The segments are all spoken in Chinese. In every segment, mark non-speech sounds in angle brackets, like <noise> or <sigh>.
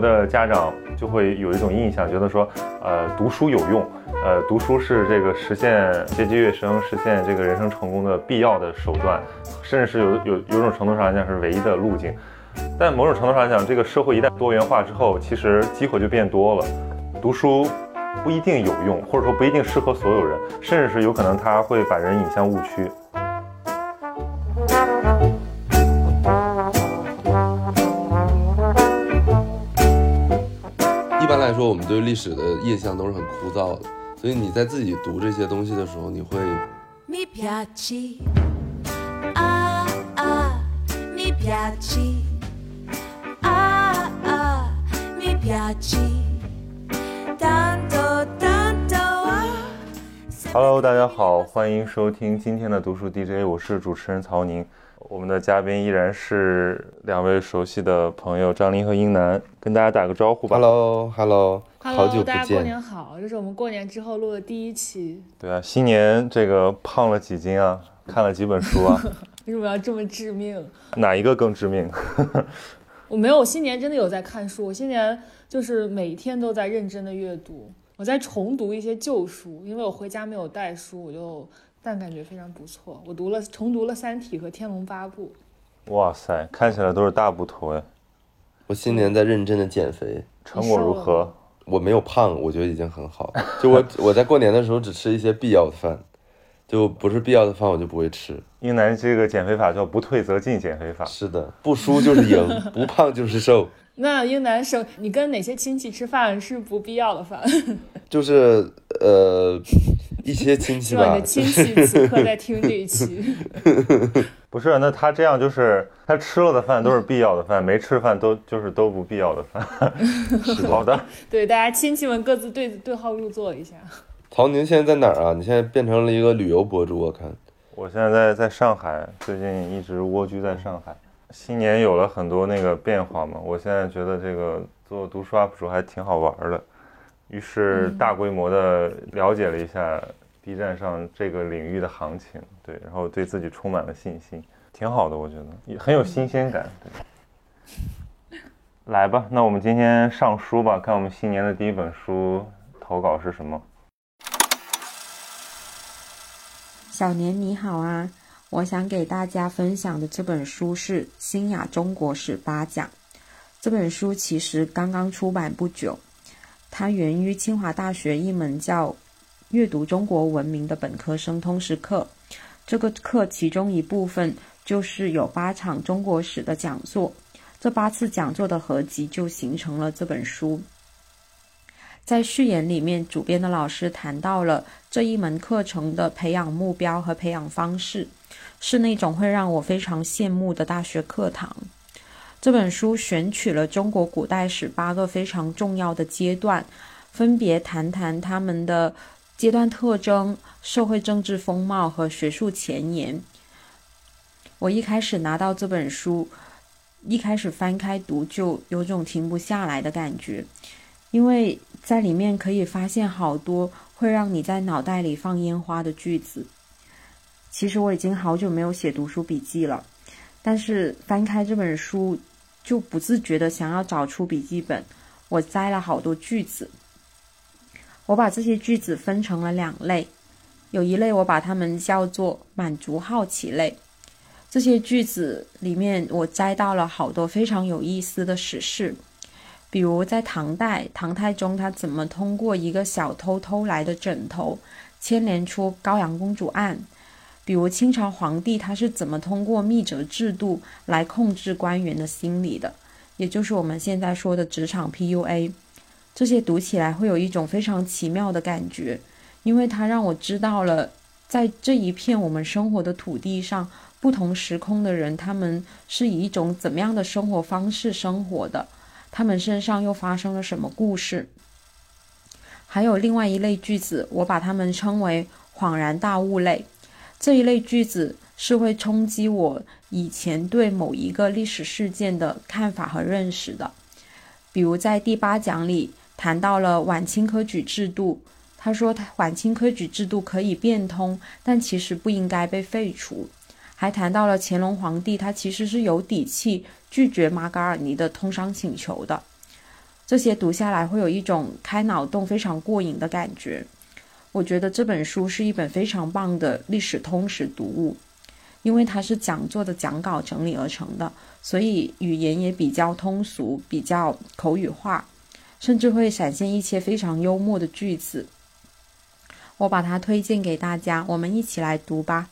的家长就会有一种印象，觉得说，呃，读书有用，呃，读书是这个实现阶级跃升、实现这个人生成功的必要的手段，甚至是有有有种程度上来讲是唯一的路径。但某种程度上来讲，这个社会一旦多元化之后，其实机会就变多了，读书不一定有用，或者说不一定适合所有人，甚至是有可能它会把人引向误区。说，我们对历史的印象都是很枯燥的，所以你在自己读这些东西的时候，你会 Mi piaci, ah ah, mi piaci, ah ah, mi piaci, tanto tanto ah. Hello，大家好，欢迎收听今天的读书 DJ，我是主持人曹宁。我们的嘉宾依然是两位熟悉的朋友张琳和英楠，跟大家打个招呼吧。Hello，Hello，好久不大家过。年好！这是我们过年之后录的第一期，对啊，新年这个胖了几斤啊？看了几本书啊？<laughs> 为什么要这么致命？哪一个更致命？我没有，我新年真的有在看书，我新年就是每天都在认真的阅读，我在重读一些旧书，因为我回家没有带书，我就但感觉非常不错。我读了重读了《三体》和《天龙八部哇塞，看起来都是大部头哎，我新年在认真的减肥，成果如何？我没有胖，我觉得已经很好。就我我在过年的时候只吃一些必要的饭，就不是必要的饭我就不会吃。英男这个减肥法叫不退则进减肥法。是的，不输就是赢，<laughs> 不胖就是瘦。》。那英男生，你跟哪些亲戚吃饭是不必要的饭？<laughs> 就是呃一些亲戚吧希望你的，亲戚此刻在听这一期。<laughs> 不是，那他这样就是他吃了的饭都是必要的饭，没吃饭都就是都不必要的饭。好的，对，大家亲戚们各自对对号入座一下。曹宁现在在哪儿啊？你现在变成了一个旅游博主，我看。我现在在在上海，最近一直蜗居在上海。新年有了很多那个变化嘛，我现在觉得这个做读书 UP 主还挺好玩的，于是大规模的了解了一下 B 站上这个领域的行情，对，然后对自己充满了信心，挺好的，我觉得也很有新鲜感。对，来吧，那我们今天上书吧，看我们新年的第一本书投稿是什么。小年你好啊！我想给大家分享的这本书是《新雅中国史八讲》。这本书其实刚刚出版不久，它源于清华大学一门叫《阅读中国文明》的本科生通识课。这个课其中一部分就是有八场中国史的讲座，这八次讲座的合集就形成了这本书。在序言里面，主编的老师谈到了这一门课程的培养目标和培养方式，是那种会让我非常羡慕的大学课堂。这本书选取了中国古代史八个非常重要的阶段，分别谈谈他们的阶段特征、社会政治风貌和学术前沿。我一开始拿到这本书，一开始翻开读就有种停不下来的感觉。因为在里面可以发现好多会让你在脑袋里放烟花的句子。其实我已经好久没有写读书笔记了，但是翻开这本书就不自觉的想要找出笔记本。我摘了好多句子，我把这些句子分成了两类，有一类我把它们叫做满足好奇类。这些句子里面，我摘到了好多非常有意思的史事。比如在唐代，唐太宗他怎么通过一个小偷偷来的枕头，牵连出高阳公主案；比如清朝皇帝他是怎么通过密折制度来控制官员的心理的，也就是我们现在说的职场 PUA。这些读起来会有一种非常奇妙的感觉，因为它让我知道了，在这一片我们生活的土地上，不同时空的人，他们是以一种怎么样的生活方式生活的。他们身上又发生了什么故事？还有另外一类句子，我把它们称为“恍然大悟类”。这一类句子是会冲击我以前对某一个历史事件的看法和认识的。比如在第八讲里谈到了晚清科举制度，他说晚清科举制度可以变通，但其实不应该被废除。还谈到了乾隆皇帝，他其实是有底气拒绝马嘎尔尼的通商请求的。这些读下来会有一种开脑洞、非常过瘾的感觉。我觉得这本书是一本非常棒的历史通识读物，因为它是讲座的讲稿整理而成的，所以语言也比较通俗、比较口语化，甚至会闪现一些非常幽默的句子。我把它推荐给大家，我们一起来读吧。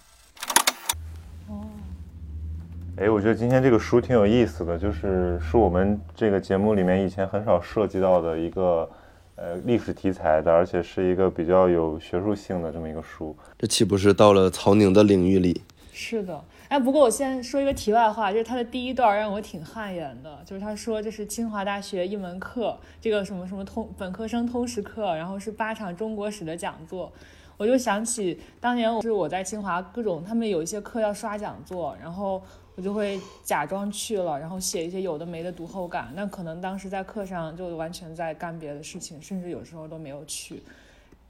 哎，我觉得今天这个书挺有意思的，就是是我们这个节目里面以前很少涉及到的一个呃历史题材的，而且是一个比较有学术性的这么一个书。这岂不是到了曹宁的领域里？是的，哎，不过我先说一个题外话，就是他的第一段让我挺汗颜的，就是他说这是清华大学一门课，这个什么什么通本科生通识课，然后是八场中国史的讲座，我就想起当年我是我在清华各种他们有一些课要刷讲座，然后我就会假装去了，然后写一些有的没的读后感，那可能当时在课上就完全在干别的事情，甚至有时候都没有去，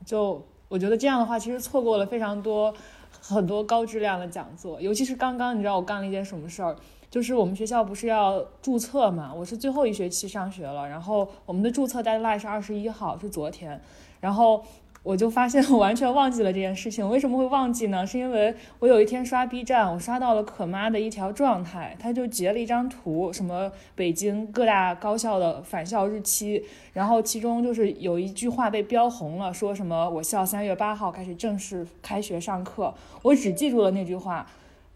就我觉得这样的话，其实错过了非常多很多高质量的讲座，尤其是刚刚你知道我干了一件什么事儿，就是我们学校不是要注册嘛，我是最后一学期上学了，然后我们的注册 deadline 是二十一号，是昨天，然后。我就发现 <laughs> 我完全忘记了这件事情，为什么会忘记呢？是因为我有一天刷 B 站，我刷到了可妈的一条状态，她就截了一张图，什么北京各大高校的返校日期，然后其中就是有一句话被标红了，说什么我校三月八号开始正式开学上课，我只记住了那句话。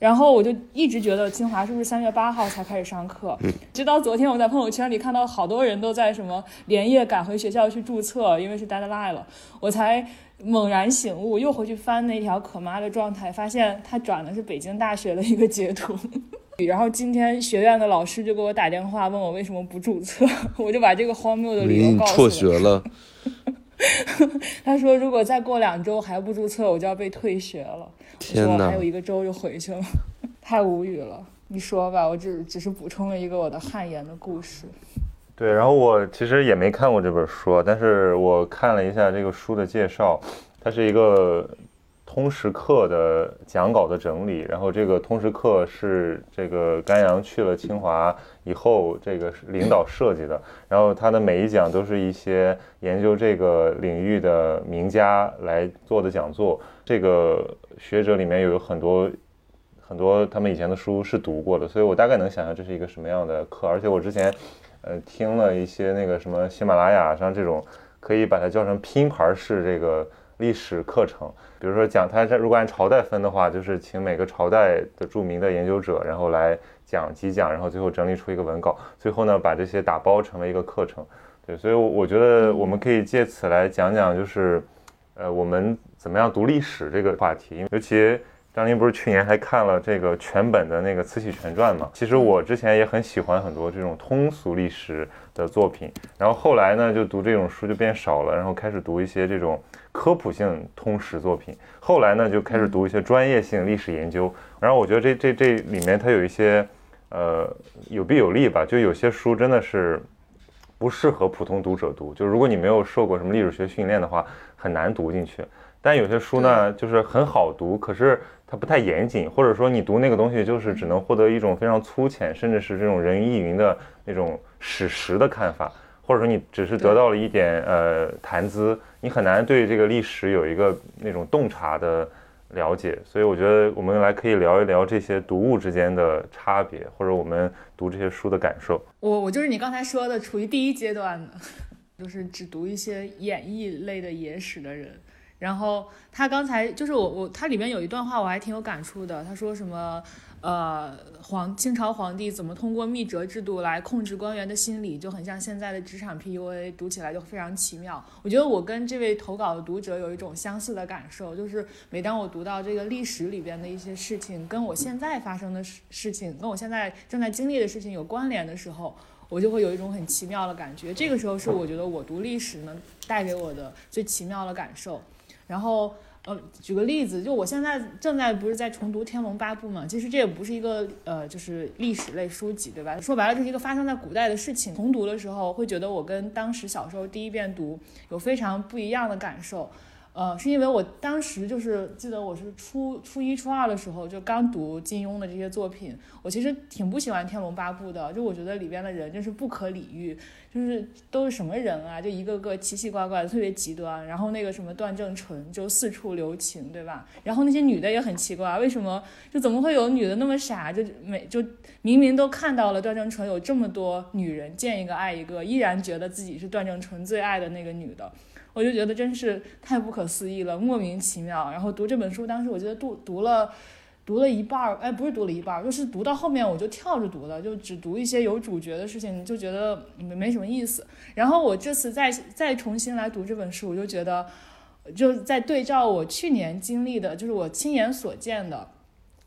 然后我就一直觉得清华是不是三月八号才开始上课？直到昨天我在朋友圈里看到好多人都在什么连夜赶回学校去注册，因为是 deadline 了，我才猛然醒悟，又回去翻那条可妈的状态，发现他转的是北京大学的一个截图。<laughs> 然后今天学院的老师就给我打电话问我为什么不注册，我就把这个荒谬的理由告诉辍学了，<laughs> 他说如果再过两周还不注册，我就要被退学了。我说天哪还有一个周就回去了，<laughs> 太无语了。你说吧，我只只是补充了一个我的汗颜的故事。对，然后我其实也没看过这本书，啊，但是我看了一下这个书的介绍，它是一个通识课的讲稿的整理，然后这个通识课是这个甘阳去了清华以后，这个领导设计的，然后他的每一讲都是一些研究这个领域的名家来做的讲座，这个学者里面有很多很多他们以前的书是读过的，所以我大概能想象这是一个什么样的课。而且我之前，呃，听了一些那个什么喜马拉雅上这种，可以把它叫成拼盘式这个历史课程。比如说讲它这如果按朝代分的话，就是请每个朝代的著名的研究者，然后来讲几讲，然后最后整理出一个文稿，最后呢把这些打包成为一个课程。对，所以我我觉得我们可以借此来讲讲，就是呃我们怎么样读历史这个话题，因为尤其。张琳不是去年还看了这个全本的那个《慈禧全传》嘛？其实我之前也很喜欢很多这种通俗历史的作品，然后后来呢，就读这种书就变少了，然后开始读一些这种科普性通识作品。后来呢，就开始读一些专业性历史研究。然后我觉得这这这里面它有一些呃有弊有利吧，就有些书真的是不适合普通读者读，就如果你没有受过什么历史学训练的话，很难读进去。但有些书呢，就是很好读，可是它不太严谨，或者说你读那个东西，就是只能获得一种非常粗浅，甚至是这种人云亦云的那种史实的看法，或者说你只是得到了一点呃谈资，你很难对这个历史有一个那种洞察的了解。所以我觉得我们来可以聊一聊这些读物之间的差别，或者我们读这些书的感受。我我就是你刚才说的，处于第一阶段的，<laughs> 就是只读一些演绎类的野史的人。然后他刚才就是我我他里面有一段话我还挺有感触的，他说什么呃皇清朝皇帝怎么通过密折制度来控制官员的心理，就很像现在的职场 PUA，读起来就非常奇妙。我觉得我跟这位投稿的读者有一种相似的感受，就是每当我读到这个历史里边的一些事情跟我现在发生的事事情，跟我现在正在经历的事情有关联的时候。我就会有一种很奇妙的感觉，这个时候是我觉得我读历史能带给我的最奇妙的感受。然后，呃，举个例子，就我现在正在不是在重读《天龙八部》嘛，其实这也不是一个呃，就是历史类书籍，对吧？说白了，这是一个发生在古代的事情。重读的时候，会觉得我跟当时小时候第一遍读有非常不一样的感受。呃，是因为我当时就是记得我是初初一初二的时候就刚读金庸的这些作品，我其实挺不喜欢《天龙八部》的，就我觉得里边的人真是不可理喻，就是都是什么人啊，就一个个奇奇怪怪的，特别极端。然后那个什么段正淳就四处留情，对吧？然后那些女的也很奇怪，为什么就怎么会有女的那么傻，就每就明明都看到了段正淳有这么多女人，见一个爱一个，依然觉得自己是段正淳最爱的那个女的。我就觉得真是太不可思议了，莫名其妙。然后读这本书，当时我记得读读了，读了一半儿，哎，不是读了一半儿，就是读到后面我就跳着读了，就只读一些有主角的事情，就觉得没没什么意思。然后我这次再再重新来读这本书，我就觉得，就在对照我去年经历的，就是我亲眼所见的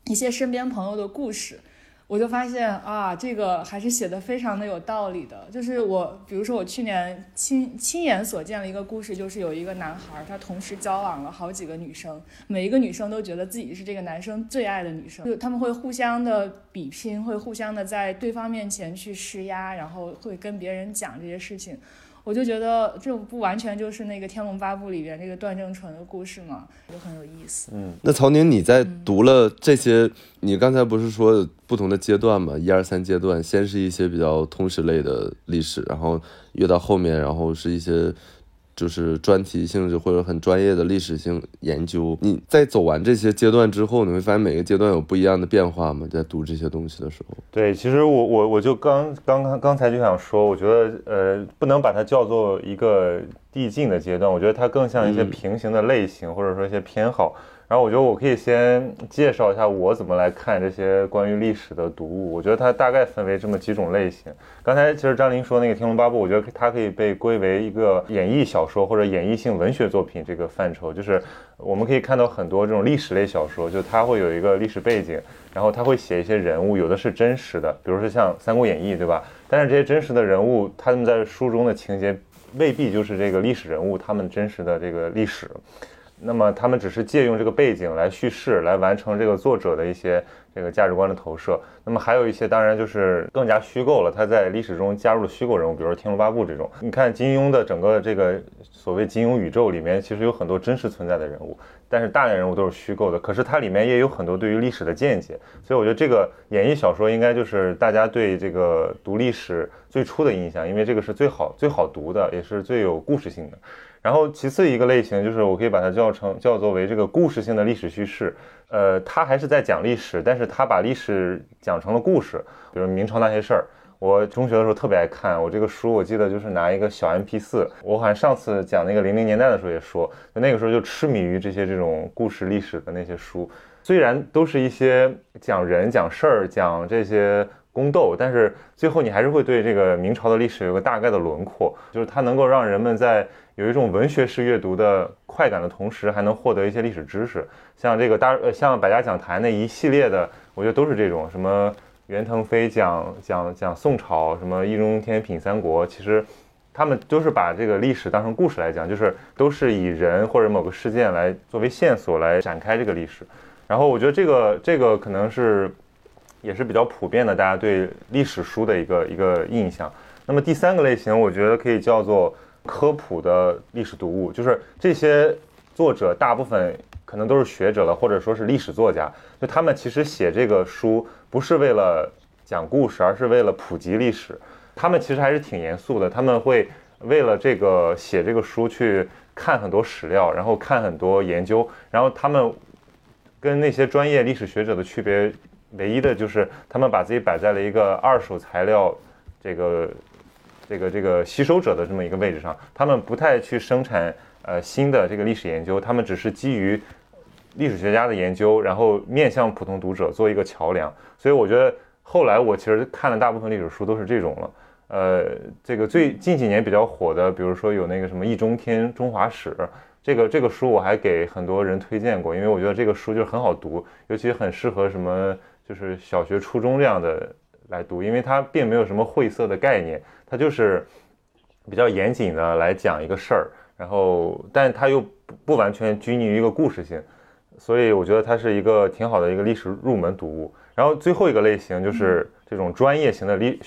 一些身边朋友的故事。我就发现啊，这个还是写的非常的有道理的。就是我，比如说我去年亲亲眼所见的一个故事，就是有一个男孩，他同时交往了好几个女生，每一个女生都觉得自己是这个男生最爱的女生，就他们会互相的比拼，会互相的在对方面前去施压，然后会跟别人讲这些事情。我就觉得这不完全就是那个《天龙八部》里边那个段正淳的故事嘛，就很有意思。嗯，那曹宁，你在读了这些，你刚才不是说不同的阶段嘛？一二三阶段，先是一些比较通识类的历史，然后越到后面，然后是一些就是专题性质或者很专业的历史性研究。你在走完这些阶段之后，你会发现每个阶段有不一样的变化吗？在读这些东西的时候，对，其实我我我就刚刚刚刚才就想说，我觉得呃不能把它叫做一个递进的阶段，我觉得它更像一些嗯平行的类型，或者说一些偏好。然后我觉得我可以先介绍一下我怎么来看这些关于历史的读物。我觉得它大概分为这么几种类型。刚才其实张琳说那个《天龙八部》，我觉得它可以被归为一个演绎小说或者演绎性文学作品这个范畴。就是我们可以看到很多这种历史类小说，就它会有一个历史背景，然后它会写一些人物，有的是真实的，比如说像《三国演义》，对吧？但是这些真实的人物，他们在书中的情节未必就是这个历史人物他们真实的这个历史。那么他们只是借用这个背景来叙事，来完成这个作者的一些这个价值观的投射。那么还有一些当然就是更加虚构了，他在历史中加入了虚构人物，比如说《天龙八部》这种。你看金庸的整个这个所谓金庸宇宙里面，其实有很多真实存在的人物，但是大量人物都是虚构的。可是它里面也有很多对于历史的见解，所以我觉得这个演绎小说应该就是大家对这个读历史最初的印象，因为这个是最好最好读的，也是最有故事性的。然后其次一个类型就是我可以把它叫成叫做为这个故事性的历史叙事，呃，它还是在讲历史，但是它把历史讲成了故事，比如明朝那些事儿。我中学的时候特别爱看，我这个书我记得就是拿一个小 MP 四我好像上次讲那个零零年代的时候也说，那个时候就痴迷于这些这种故事历史的那些书，虽然都是一些讲人讲事儿讲这些宫斗，但是最后你还是会对这个明朝的历史有个大概的轮廓，就是它能够让人们在有一种文学式阅读的快感的同时，还能获得一些历史知识。像这个大呃，像百家讲坛那一系列的，我觉得都是这种什么袁腾飞讲讲讲宋朝，什么易中天品三国，其实他们都是把这个历史当成故事来讲，就是都是以人或者某个事件来作为线索来展开这个历史。然后我觉得这个这个可能是也是比较普遍的，大家对历史书的一个一个印象。那么第三个类型，我觉得可以叫做科普的历史读物，就是这些作者大部分可能都是学者了，或者说是历史作家，就他们其实写这个书不是为了讲故事，而是为了普及历史。他们其实还是挺严肃的，他们会为了这个写这个书去看很多史料，然后看很多研究，然后他们跟那些专业历史学者的区别，唯一的就是他们把自己摆在了一个二手材料这个这个这个吸收者的这么一个位置上，他们不太去生产呃新的这个历史研究，他们只是基于历史学家的研究，然后面向普通读者做一个桥梁。所以我觉得后来我其实看了大部分历史书都是这种了。呃，这个最近几年比较火的，比如说有那个什么《易中天中华史》，这个这个书我还给很多人推荐过，因为我觉得这个书就是很好读，尤其很适合什么就是小学、初中这样的来读，因为它并没有什么晦涩的概念，它就是比较严谨的来讲一个事儿，然后但它又不不完全拘泥于一个故事性，所以我觉得它是一个挺好的一个历史入门读物。然后最后一个类型就是这种专业型的历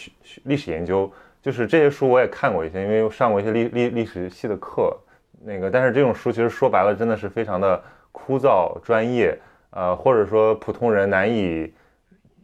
历史研究，就是这些书我也看过一些，因为上过一些历历历史系的课，那个，但是这种书其实说白了真的是非常的枯燥专业，呃，或者说普通人难以，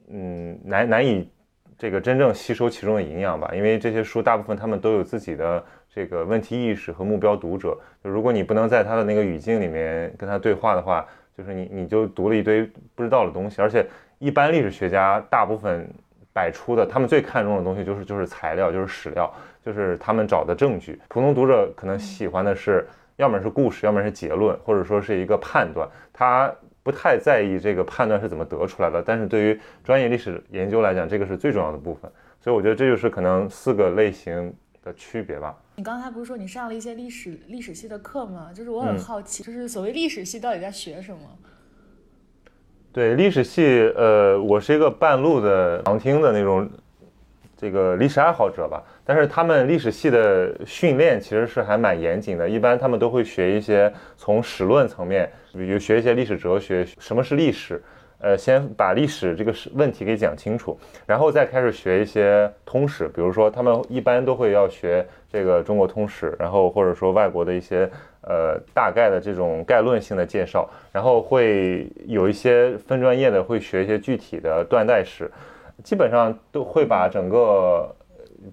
嗯，难难以这个真正吸收其中的营养吧。因为这些书大部分他们都有自己的这个问题意识和目标读者，就如果你不能在他的那个语境里面跟他对话的话，就是你你就读了一堆不知道的东西。而且一般历史学家大部分摆出的他们最看重的东西就是就是材料，就是史料。就是他们找的证据，普通读者可能喜欢的是，要么是故事，要么是结论，或者说是一个判断。他不太在意这个判断是怎么得出来的，但是对于专业历史研究来讲，这个是最重要的部分。所以我觉得这就是可能四个类型的区别吧。你刚才不是说你上了一些历史历史系的课吗？就是我很好奇，就是所谓历史系到底在学什么？对，历史系，呃，我是一个半路的旁听的那种。这个历史爱好者吧，但是他们历史系的训练其实是还蛮严谨的。一般他们都会学一些从史论层面，比如学一些历史哲学，什么是历史？呃，先把历史这个问题给讲清楚，然后再开始学一些通史。比如说，他们一般都会要学这个中国通史，然后或者说外国的一些呃大概的这种概论性的介绍，然后会有一些分专业的会学一些具体的断代史。基本上都会把整个，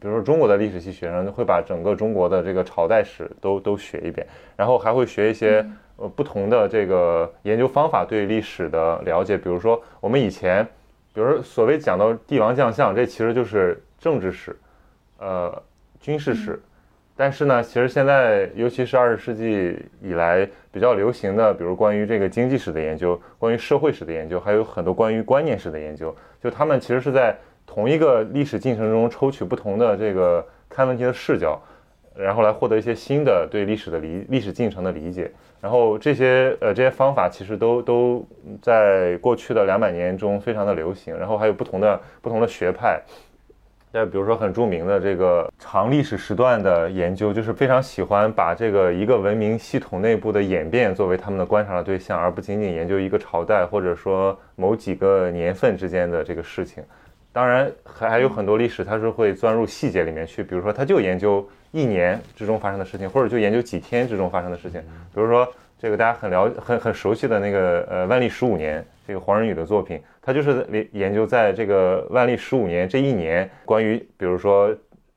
比如说中国的历史系学生会把整个中国的这个朝代史都都学一遍，然后还会学一些呃不同的这个研究方法对历史的了解。比如说我们以前，比如说所谓讲到帝王将相，这其实就是政治史，呃，军事史。但是呢，其实现在尤其是二十世纪以来比较流行的，比如关于这个经济史的研究，关于社会史的研究，还有很多关于观念史的研究。就他们其实是在同一个历史进程中抽取不同的这个看问题的视角，然后来获得一些新的对历史的理历史进程的理解。然后这些呃这些方法其实都都在过去的两百年中非常的流行。然后还有不同的不同的学派。再比如说很著名的这个长历史时段的研究，就是非常喜欢把这个一个文明系统内部的演变作为他们的观察的对象，而不仅仅研究一个朝代或者说某几个年份之间的这个事情。当然还还有很多历史，它是会钻入细节里面去，比如说它就研究一年之中发生的事情，或者就研究几天之中发生的事情。比如说这个大家很了很很熟悉的那个呃万历十五年。这个黄仁宇的作品，他就是研研究在这个万历十五年这一年，关于比如说，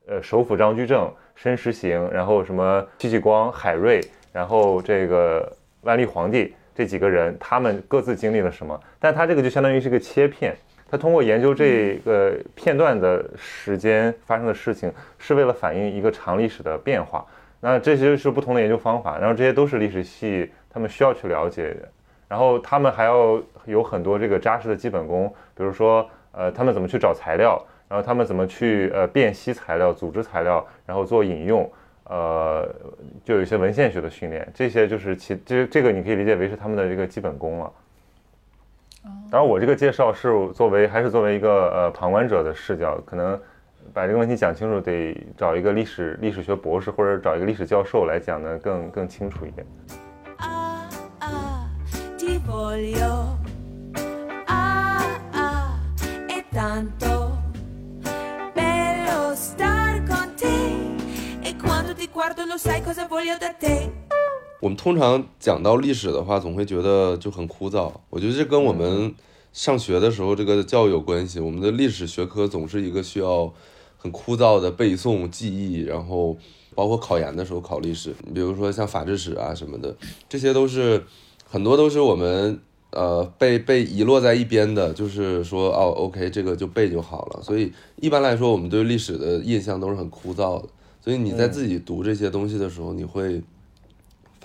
呃，首辅张居正、申时行，然后什么戚继光、海瑞，然后这个万历皇帝这几个人，他们各自经历了什么？但他这个就相当于是个切片，他通过研究这个片段的时间发生的事情，是为了反映一个长历史的变化。那这些是不同的研究方法，然后这些都是历史系他们需要去了解的。然后他们还要有很多这个扎实的基本功，比如说，呃，他们怎么去找材料，然后他们怎么去呃辨析材料、组织材料，然后做引用，呃，就有一些文献学的训练，这些就是其这这个你可以理解为是他们的这个基本功了。当然，我这个介绍是作为还是作为一个呃旁观者的视角，可能把这个问题讲清楚，得找一个历史历史学博士或者找一个历史教授来讲的更更清楚一点。我们通常讲到历史的话，总会觉得就很枯燥。我觉得这跟我们上学的时候这个教育有关系。我们的历史学科总是一个需要很枯燥的背诵、记忆，然后包括考研的时候考历史，比如说像法制史啊什么的，这些都是很多都是我们。呃，被被遗落在一边的，就是说，哦，OK，这个就背就好了。所以一般来说，我们对历史的印象都是很枯燥的。所以你在自己读这些东西的时候，你会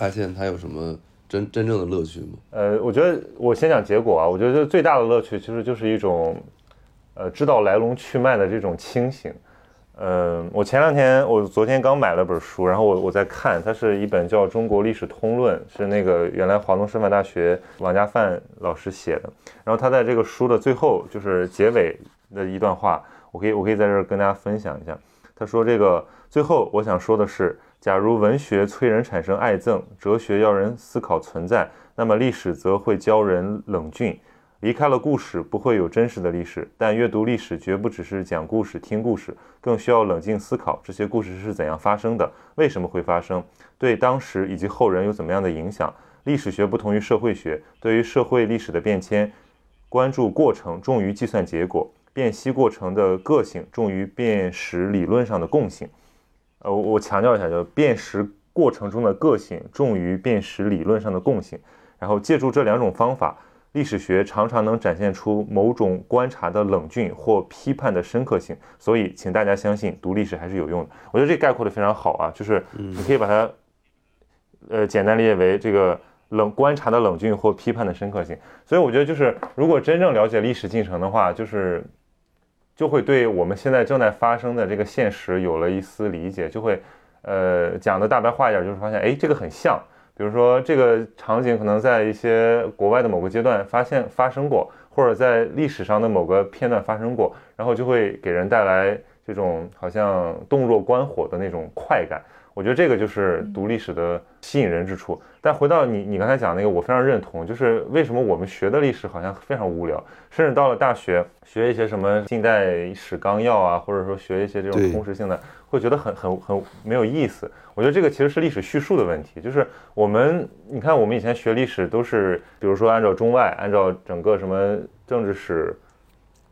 发现它有什么真真正的乐趣吗？呃，我觉得我先讲结果啊，我觉得最大的乐趣其实就是一种，呃，知道来龙去脉的这种清醒。嗯，我前两天，我昨天刚买了本书，然后我我在看，它是一本叫《中国历史通论》，是那个原来华东师范大学王家范老师写的。然后他在这个书的最后，就是结尾的一段话，我可以我可以在这儿跟大家分享一下。他说：“这个最后我想说的是，假如文学催人产生爱憎，哲学要人思考存在，那么历史则会教人冷峻。离开了故事，不会有真实的历史。但阅读历史绝不只是讲故事、听故事，更需要冷静思考这些故事是怎样发生的，为什么会发生，对当时以及后人有怎么样的影响。历史学不同于社会学，对于社会历史的变迁，关注过程重于计算结果，辨析过程的个性重于辨识理论上的共性。呃，我我强调一下，就辨识过程中的个性重于辨识理论上的共性。然后借助这两种方法，历史学常常能展现出某种观察的冷峻或批判的深刻性。所以，请大家相信，读历史还是有用的。我觉得这概括的非常好啊，就是你可以把它，呃，简单理解为这个冷观察的冷峻或批判的深刻性。所以，我觉得就是如果真正了解历史进程的话，就是就会对我们现在正在发生的这个现实有了一丝理解，就会，呃，讲的大白话一点，就是发现，哎，这个很像。比如说，这个场景可能在一些国外的某个阶段发现发生过，或者在历史上的某个片段发生过，然后就会给人带来这种好像洞若观火的那种快感。我觉得这个就是读历史的吸引人之处。但回到你你刚才讲那个，我非常认同，就是为什么我们学的历史好像非常无聊，甚至到了大学学一些什么近代史纲要啊，或者说学一些这种通识性的，会觉得很很很没有意思。我觉得这个其实是历史叙述的问题，就是我们你看我们以前学历史都是，比如说按照中外，按照整个什么政治史。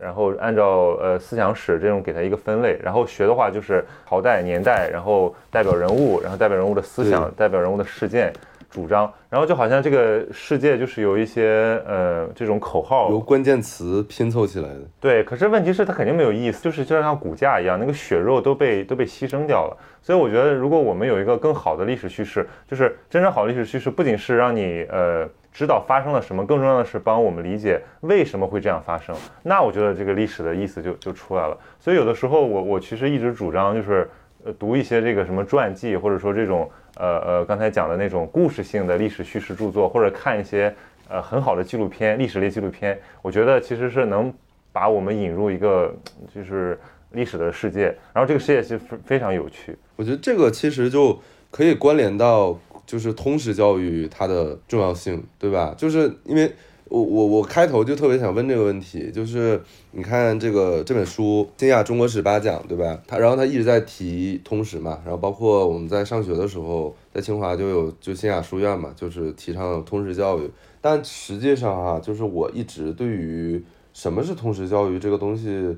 然后按照呃思想史这种给它一个分类，然后学的话就是朝代、年代，然后代表人物，然后代表人物的思想，代表人物的事件、主张，然后就好像这个世界就是有一些呃这种口号由关键词拼凑起来的。对，可是问题是它肯定没有意思，就是就像骨架一样，那个血肉都被都被牺牲掉了。所以我觉得，如果我们有一个更好的历史叙事，就是真正好的历史叙事，不仅是让你呃知道发生了什么，更重要的是帮我们理解为什么会这样发生。那我觉得这个历史的意思就就出来了。所以有的时候我我其实一直主张就是呃读一些这个什么传记，或者说这种呃呃刚才讲的那种故事性的历史叙事著作，或者看一些呃很好的纪录片、历史类纪录片，我觉得其实是能把我们引入一个就是历史的世界，然后这个世界是非非常有趣。我觉得这个其实就可以关联到就是通识教育它的重要性，对吧？就是因为我我我开头就特别想问这个问题，就是你看这个这本书《新亚中国史八讲》，对吧？他然后他一直在提通识嘛，然后包括我们在上学的时候，在清华就有就新亚书院嘛，就是提倡通识教育。但实际上哈、就是我一直对于什么是通识教育这个东西，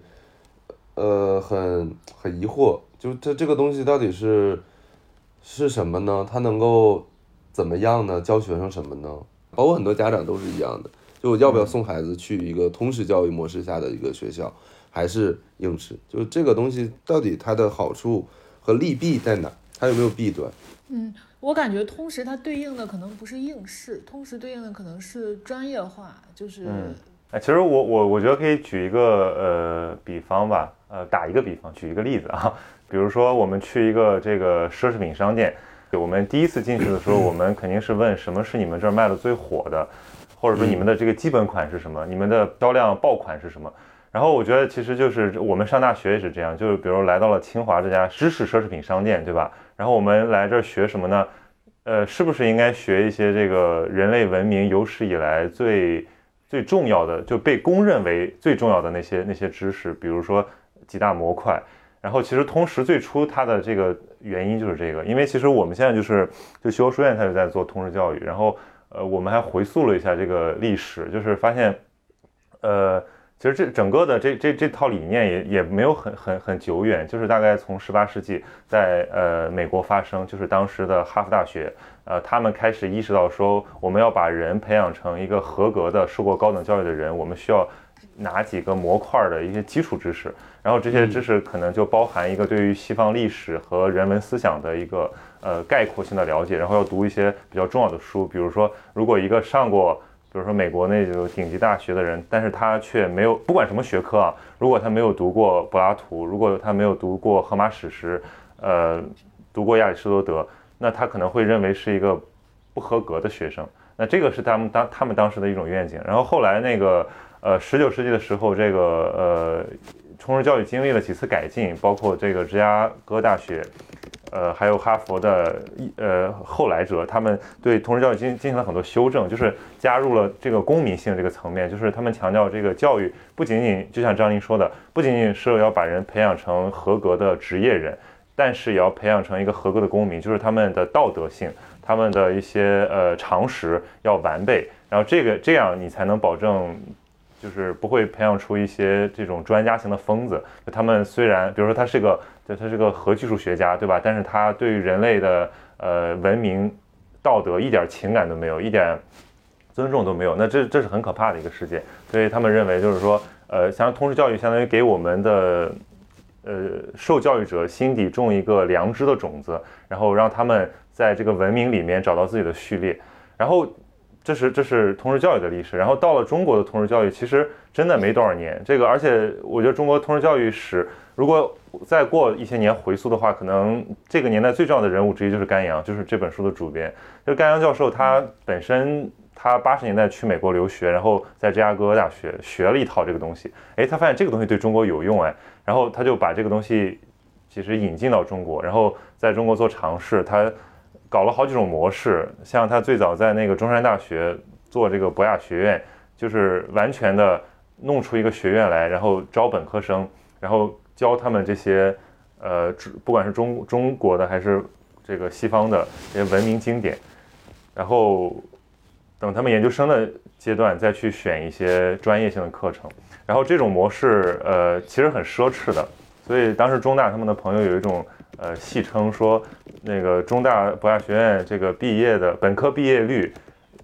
呃，很很疑惑，就这这个东西到底是是什么呢？它能够怎么样呢？教学生什么呢？包括很多家长都是一样的，就要不要送孩子去一个通识教育模式下的一个学校，还是应试？就是这个东西到底它的好处和利弊在哪？它有没有弊端？嗯，我感觉通识它对应的可能不是应试，通识对应的可能是专业化，就是、嗯哎，其实我我我觉得可以举一个呃比方吧，呃打一个比方，举一个例子啊，<laughs> 比如说我们去一个这个奢侈品商店，我们第一次进去的时候，我们肯定是问什么是你们这儿卖的最火的，或者说你们的这个基本款是什么，你们的销量爆款是什么。然后我觉得其实就是我们上大学也是这样，就是比如来到了清华这家知识奢侈品商店，对吧？然后我们来这儿学什么呢？呃，是不是应该学一些这个人类文明有史以来最最重要的，就被公认为最重要的那些那些知识，比如说几大模块。然后其实通识最初它的这个原因就是这个，因为其实我们现在就是就修和书院它就在做通识教育，然后呃我们还回溯了一下这个历史，就是发现呃。其实这整个的这这这套理念也也没有很很很久远，就是大概从十八世纪在呃美国发生，就是当时的哈佛大学，呃他们开始意识到说我们要把人培养成一个合格的受过高等教育的人，我们需要哪几个模块的一些基础知识，然后这些知识可能就包含一个对于西方历史和人文思想的一个呃概括性的了解，然后要读一些比较重要的书，比如说如果一个上过。比如说美国那种顶级大学的人，但是他却没有不管什么学科啊，如果他没有读过柏拉图，如果他没有读过荷马史诗，呃，读过亚里士多德，那他可能会认为是一个不合格的学生。那这个是他们当他们当时的一种愿景。然后后来那个呃，十九世纪的时候，这个呃，通识教育经历了几次改进，包括这个芝加哥大学。呃，还有哈佛的呃后来者，他们对通识教育进进行了很多修正，就是加入了这个公民性这个层面，就是他们强调这个教育不仅仅就像张琳说的，不仅仅是要把人培养成合格的职业人，但是也要培养成一个合格的公民，就是他们的道德性，他们的一些呃常识要完备，然后这个这样你才能保证。就是不会培养出一些这种专家型的疯子。他们虽然，比如说他是个，对，他是个核技术学家，对吧？但是他对于人类的呃文明、道德一点情感都没有，一点尊重都没有。那这这是很可怕的一个世界。所以他们认为，就是说，呃，像通识教育相当于给我们的呃受教育者心底种一个良知的种子，然后让他们在这个文明里面找到自己的序列，然后。这是这是通识教育的历史，然后到了中国的通识教育，其实真的没多少年。这个，而且我觉得中国通识教育史，如果再过一些年回溯的话，可能这个年代最重要的人物之一就是甘阳，就是这本书的主编。就甘阳教授，他本身他八十年代去美国留学，然后在芝加哥大学学了一套这个东西，哎，他发现这个东西对中国有用，哎，然后他就把这个东西其实引进到中国，然后在中国做尝试，他。搞了好几种模式，像他最早在那个中山大学做这个博雅学院，就是完全的弄出一个学院来，然后招本科生，然后教他们这些，呃，不管是中中国的还是这个西方的这些文明经典，然后等他们研究生的阶段再去选一些专业性的课程，然后这种模式，呃，其实很奢侈的，所以当时中大他们的朋友有一种。呃，戏称说，那个中大博雅学院这个毕业的本科毕业率，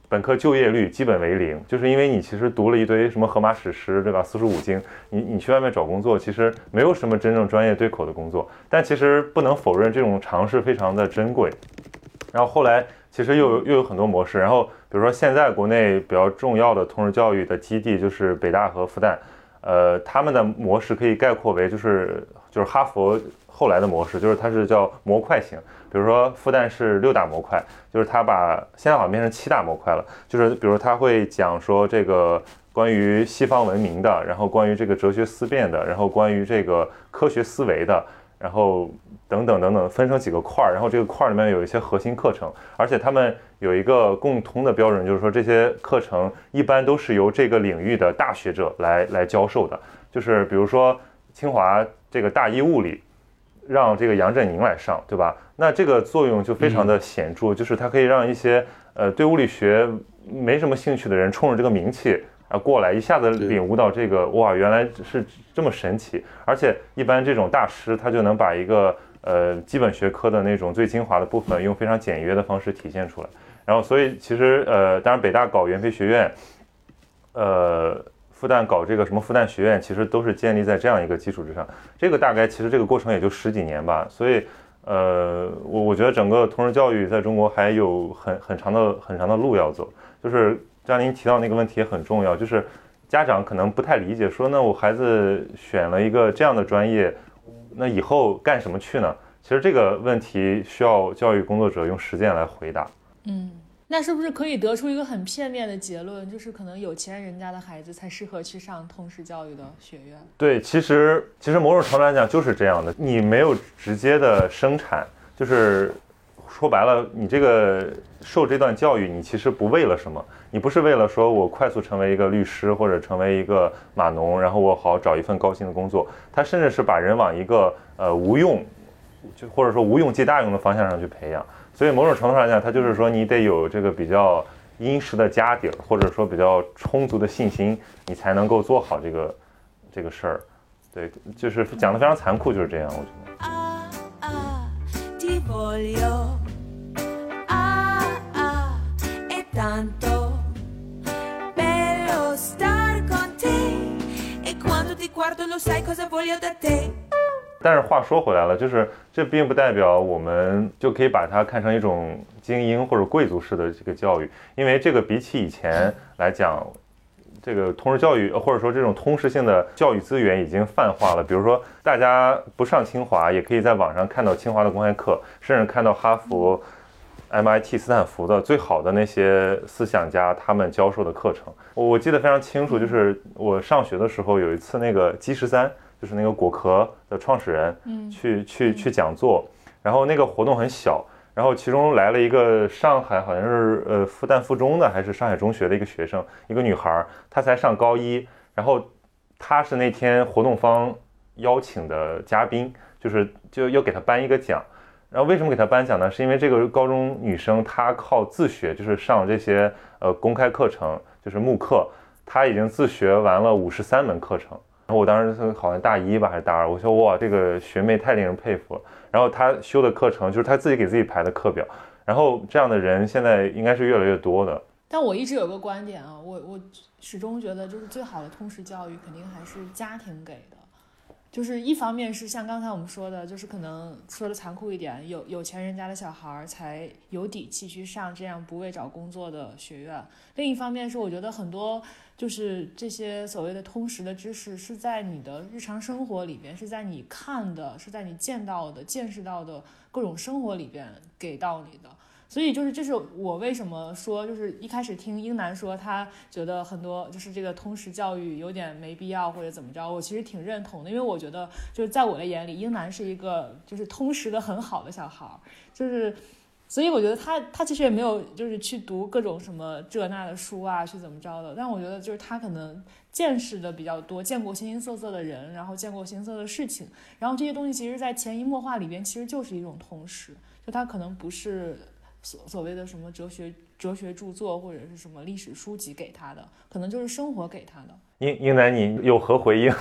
本科就业率基本为零，就是因为你其实读了一堆什么荷马史诗，对吧？四书五经，你你去外面找工作，其实没有什么真正专业对口的工作。但其实不能否认这种尝试非常的珍贵。然后后来其实又又有很多模式，然后比如说现在国内比较重要的通识教育的基地就是北大和复旦，呃，他们的模式可以概括为就是就是哈佛。后来的模式就是它是叫模块型，比如说复旦是六大模块，就是它把现在好像变成七大模块了，就是比如它会讲说这个关于西方文明的，然后关于这个哲学思辨的，然后关于这个科学思维的，然后等等等等，分成几个块儿，然后这个块儿里面有一些核心课程，而且他们有一个共通的标准，就是说这些课程一般都是由这个领域的大学者来来教授的，就是比如说清华这个大一物理。让这个杨振宁来上，对吧？那这个作用就非常的显著，就是它可以让一些呃对物理学没什么兴趣的人冲着这个名气啊过来，一下子领悟到这个哇，原来是这么神奇。而且一般这种大师他就能把一个呃基本学科的那种最精华的部分用非常简约的方式体现出来。然后所以其实呃，当然北大搞元培学院，呃。复旦搞这个什么复旦学院，其实都是建立在这样一个基础之上。这个大概其实这个过程也就十几年吧。所以，呃，我我觉得整个通识教育在中国还有很很长的很长的路要走。就是张您提到那个问题也很重要，就是家长可能不太理解，说那我孩子选了一个这样的专业，那以后干什么去呢？其实这个问题需要教育工作者用实践来回答。嗯。那是不是可以得出一个很片面的结论，就是可能有钱人家的孩子才适合去上通识教育的学院？对，其实其实某种程度来讲就是这样的。你没有直接的生产，就是说白了，你这个受这段教育，你其实不为了什么，你不是为了说我快速成为一个律师或者成为一个码农，然后我好找一份高薪的工作。他甚至是把人往一个呃无用，就或者说无用即大用的方向上去培养。所以某种程度上讲，它就是说你得有这个比较殷实的家底儿，或者说比较充足的信心，你才能够做好这个这个事儿。对，就是讲的非常残酷，就是这样，我觉得。但是话说回来了，就是这并不代表我们就可以把它看成一种精英或者贵族式的这个教育，因为这个比起以前来讲，这个通识教育或者说这种通识性的教育资源已经泛化了。比如说，大家不上清华，也可以在网上看到清华的公开课，甚至看到哈佛、MIT、斯坦福的最好的那些思想家他们教授的课程。我记得非常清楚，就是我上学的时候有一次那个 G 十三。就是那个果壳的创始人，嗯，去去去讲座，然后那个活动很小，然后其中来了一个上海好像是呃复旦附中的还是上海中学的一个学生，一个女孩儿，她才上高一，然后她是那天活动方邀请的嘉宾，就是就要给她颁一个奖。然后为什么给她颁奖呢？是因为这个高中女生她靠自学，就是上这些呃公开课程，就是慕课，她已经自学完了五十三门课程。然后我当时是好像大一吧还是大二，我说哇，这个学妹太令人佩服了。然后她修的课程就是她自己给自己排的课表，然后这样的人现在应该是越来越多的。但我一直有个观点啊，我我始终觉得，就是最好的通识教育肯定还是家庭给的。就是一方面是像刚才我们说的，就是可能说的残酷一点，有有钱人家的小孩才有底气去上这样不为找工作的学院。另一方面是我觉得很多就是这些所谓的通识的知识是在你的日常生活里边，是在你看的，是在你见到的、见识到的各种生活里边给到你的。所以就是这是我为什么说，就是一开始听英男说他觉得很多就是这个通识教育有点没必要或者怎么着，我其实挺认同的，因为我觉得就是在我的眼里，英男是一个就是通识的很好的小孩，就是所以我觉得他他其实也没有就是去读各种什么这那的书啊，去怎么着的，但我觉得就是他可能见识的比较多，见过形形色色的人，然后见过形色的事情，然后这些东西其实在潜移默化里边其实就是一种通识，就他可能不是。所所谓的什么哲学哲学著作或者是什么历史书籍给他的，可能就是生活给他的。英英男，你有何回应？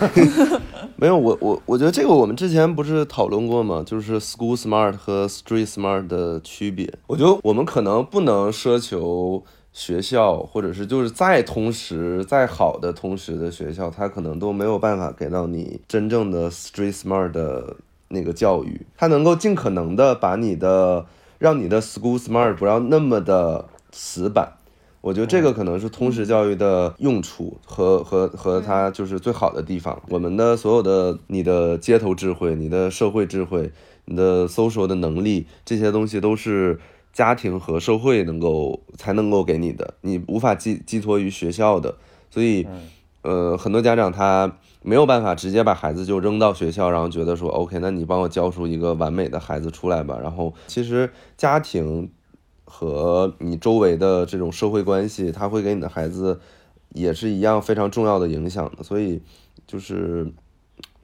<laughs> 没有，我我我觉得这个我们之前不是讨论过吗？就是 school smart 和 street smart 的区别。我觉得我们可能不能奢求学校，或者是就是再通识、再好的通识的学校，它可能都没有办法给到你真正的 street smart 的那个教育。它能够尽可能的把你的让你的 school smart 不要那么的死板。我觉得这个可能是通识教育的用处和和和它就是最好的地方。我们的所有的你的街头智慧、你的社会智慧、你的 social 的能力，这些东西都是家庭和社会能够才能够给你的，你无法寄寄托于学校的。所以，呃，很多家长他没有办法直接把孩子就扔到学校，然后觉得说 OK，那你帮我教出一个完美的孩子出来吧。然后，其实家庭。和你周围的这种社会关系，它会给你的孩子也是一样非常重要的影响的。所以，就是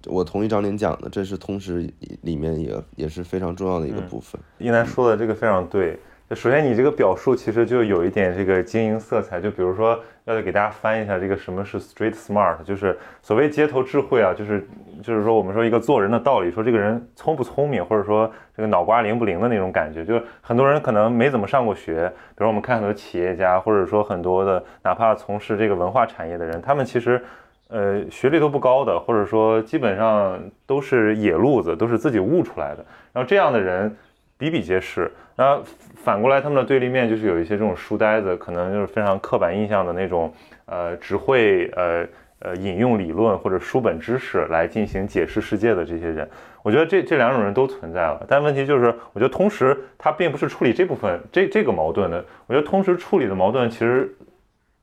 我同意张琳讲的，这是通识里面也也是非常重要的一个部分。一楠说的这个非常对。首先，你这个表述其实就有一点这个经营色彩。就比如说，要给大家翻一下这个什么是 street smart，就是所谓街头智慧啊，就是就是说我们说一个做人的道理，说这个人聪不聪明，或者说这个脑瓜灵不灵的那种感觉。就是很多人可能没怎么上过学，比如我们看很多企业家，或者说很多的哪怕从事这个文化产业的人，他们其实呃学历都不高的，或者说基本上都是野路子，都是自己悟出来的。然后这样的人比比皆是。那反过来，他们的对立面就是有一些这种书呆子，可能就是非常刻板印象的那种，呃，只会呃呃引用理论或者书本知识来进行解释世界的这些人。我觉得这这两种人都存在了，但问题就是，我觉得同时他并不是处理这部分这这个矛盾的。我觉得同时处理的矛盾其实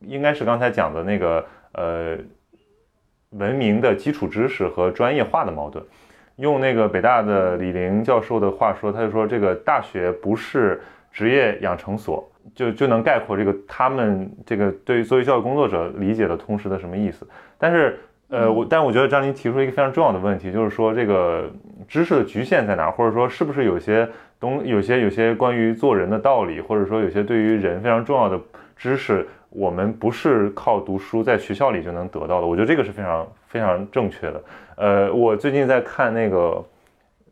应该是刚才讲的那个呃文明的基础知识和专业化的矛盾。用那个北大的李玲教授的话说，他就说这个大学不是职业养成所，就就能概括这个他们这个对于作为教育工作者理解的通识的什么意思。但是，呃，我但我觉得张琳提出一个非常重要的问题，就是说这个知识的局限在哪，或者说是不是有些东有些有些关于做人的道理，或者说有些对于人非常重要的知识，我们不是靠读书在学校里就能得到的。我觉得这个是非常非常正确的。呃，我最近在看那个，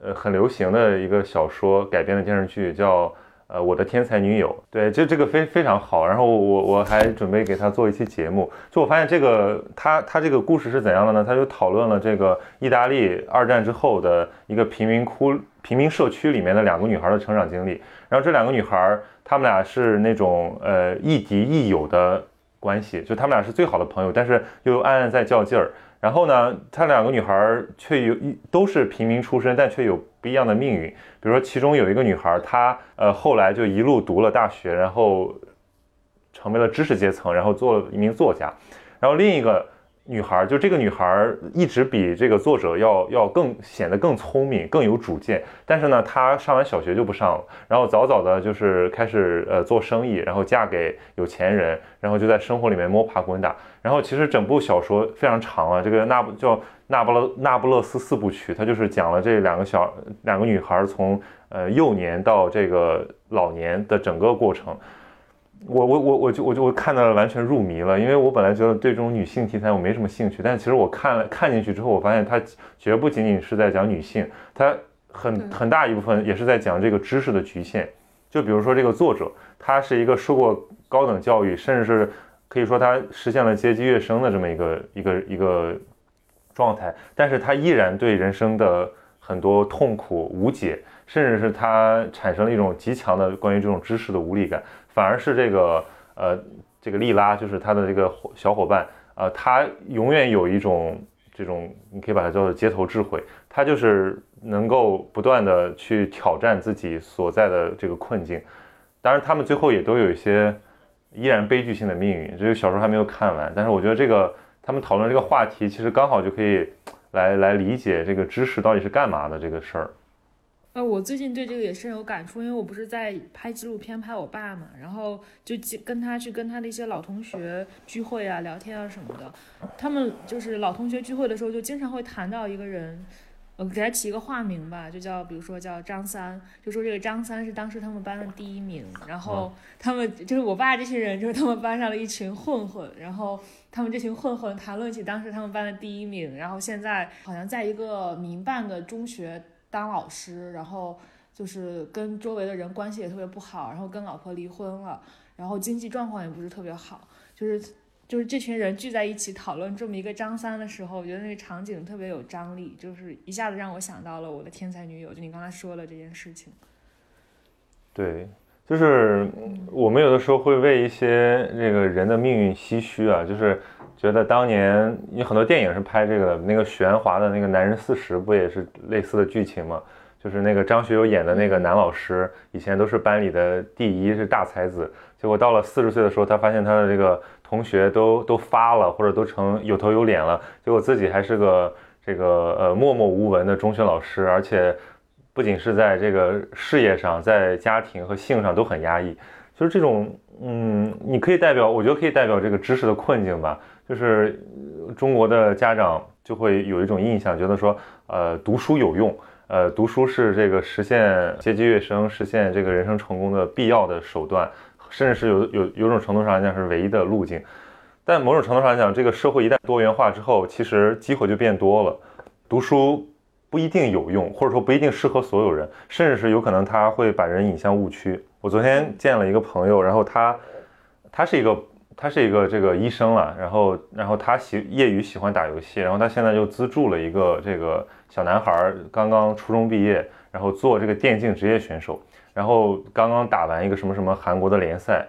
呃，很流行的一个小说改编的电视剧，叫呃《我的天才女友》。对，就这个非非常好。然后我我还准备给他做一期节目。就我发现这个他他这个故事是怎样的呢？他就讨论了这个意大利二战之后的一个贫民窟贫民社区里面的两个女孩的成长经历。然后这两个女孩，她们俩是那种呃亦敌亦友的关系，就她们俩是最好的朋友，但是又暗暗在较劲儿。然后呢，她两个女孩却有一都是平民出身，但却有不一样的命运。比如说，其中有一个女孩，她呃后来就一路读了大学，然后成为了知识阶层，然后做了一名作家。然后另一个女孩，就这个女孩一直比这个作者要要更显得更聪明、更有主见。但是呢，她上完小学就不上了，然后早早的就是开始呃做生意，然后嫁给有钱人，然后就在生活里面摸爬滚打。然后其实整部小说非常长啊，这个那不叫那不勒那不勒斯四部曲，它就是讲了这两个小两个女孩从呃幼年到这个老年的整个过程。我我我我就我就我看到了完全入迷了，因为我本来觉得对这种女性题材我没什么兴趣，但其实我看了看进去之后，我发现它绝不仅仅是在讲女性，它很很大一部分也是在讲这个知识的局限。就比如说这个作者，他是一个受过高等教育，甚至是可以说他实现了阶级跃升的这么一个一个一个状态，但是他依然对人生的很多痛苦无解，甚至是他产生了一种极强的关于这种知识的无力感。反而是这个呃，这个莉拉，就是他的这个小伙伴，呃，他永远有一种这种，你可以把它叫做街头智慧，他就是能够不断的去挑战自己所在的这个困境。当然，他们最后也都有一些依然悲剧性的命运。这个小说还没有看完，但是我觉得这个他们讨论这个话题，其实刚好就可以来来理解这个知识到底是干嘛的这个事儿。呃，我最近对这个也深有感触，因为我不是在拍纪录片拍我爸嘛，然后就记跟他去跟他的一些老同学聚会啊、聊天啊什么的。他们就是老同学聚会的时候，就经常会谈到一个人，呃，给他起一个化名吧，就叫比如说叫张三，就说这个张三是当时他们班的第一名，然后他们就是我爸这些人，就是他们班上的一群混混，然后他们这群混混谈论起当时他们班的第一名，然后现在好像在一个民办的中学。当老师，然后就是跟周围的人关系也特别不好，然后跟老婆离婚了，然后经济状况也不是特别好，就是就是这群人聚在一起讨论这么一个张三的时候，我觉得那个场景特别有张力，就是一下子让我想到了我的天才女友，就你刚才说了这件事情。对，就是我们有的时候会为一些这个人的命运唏嘘啊，就是觉得当年有很多电影是拍这个的，那个许鞍华的那个男人四十不也是类似的剧情吗？就是那个张学友演的那个男老师，以前都是班里的第一，是大才子，结果到了四十岁的时候，他发现他的这个同学都都发了，或者都成有头有脸了，结果自己还是个这个呃默默无闻的中学老师，而且。不仅是在这个事业上，在家庭和性上都很压抑，就是这种，嗯，你可以代表，我觉得可以代表这个知识的困境吧。就是中国的家长就会有一种印象，觉得说，呃，读书有用，呃，读书是这个实现阶级跃升、实现这个人生成功的必要的手段，甚至是有有有种程度上来讲是唯一的路径。但某种程度上来讲，这个社会一旦多元化之后，其实机会就变多了，读书。不一定有用，或者说不一定适合所有人，甚至是有可能他会把人引向误区。我昨天见了一个朋友，然后他，他是一个他是一个这个医生了，然后然后他喜业余喜欢打游戏，然后他现在又资助了一个这个小男孩，刚刚初中毕业，然后做这个电竞职业选手，然后刚刚打完一个什么什么韩国的联赛。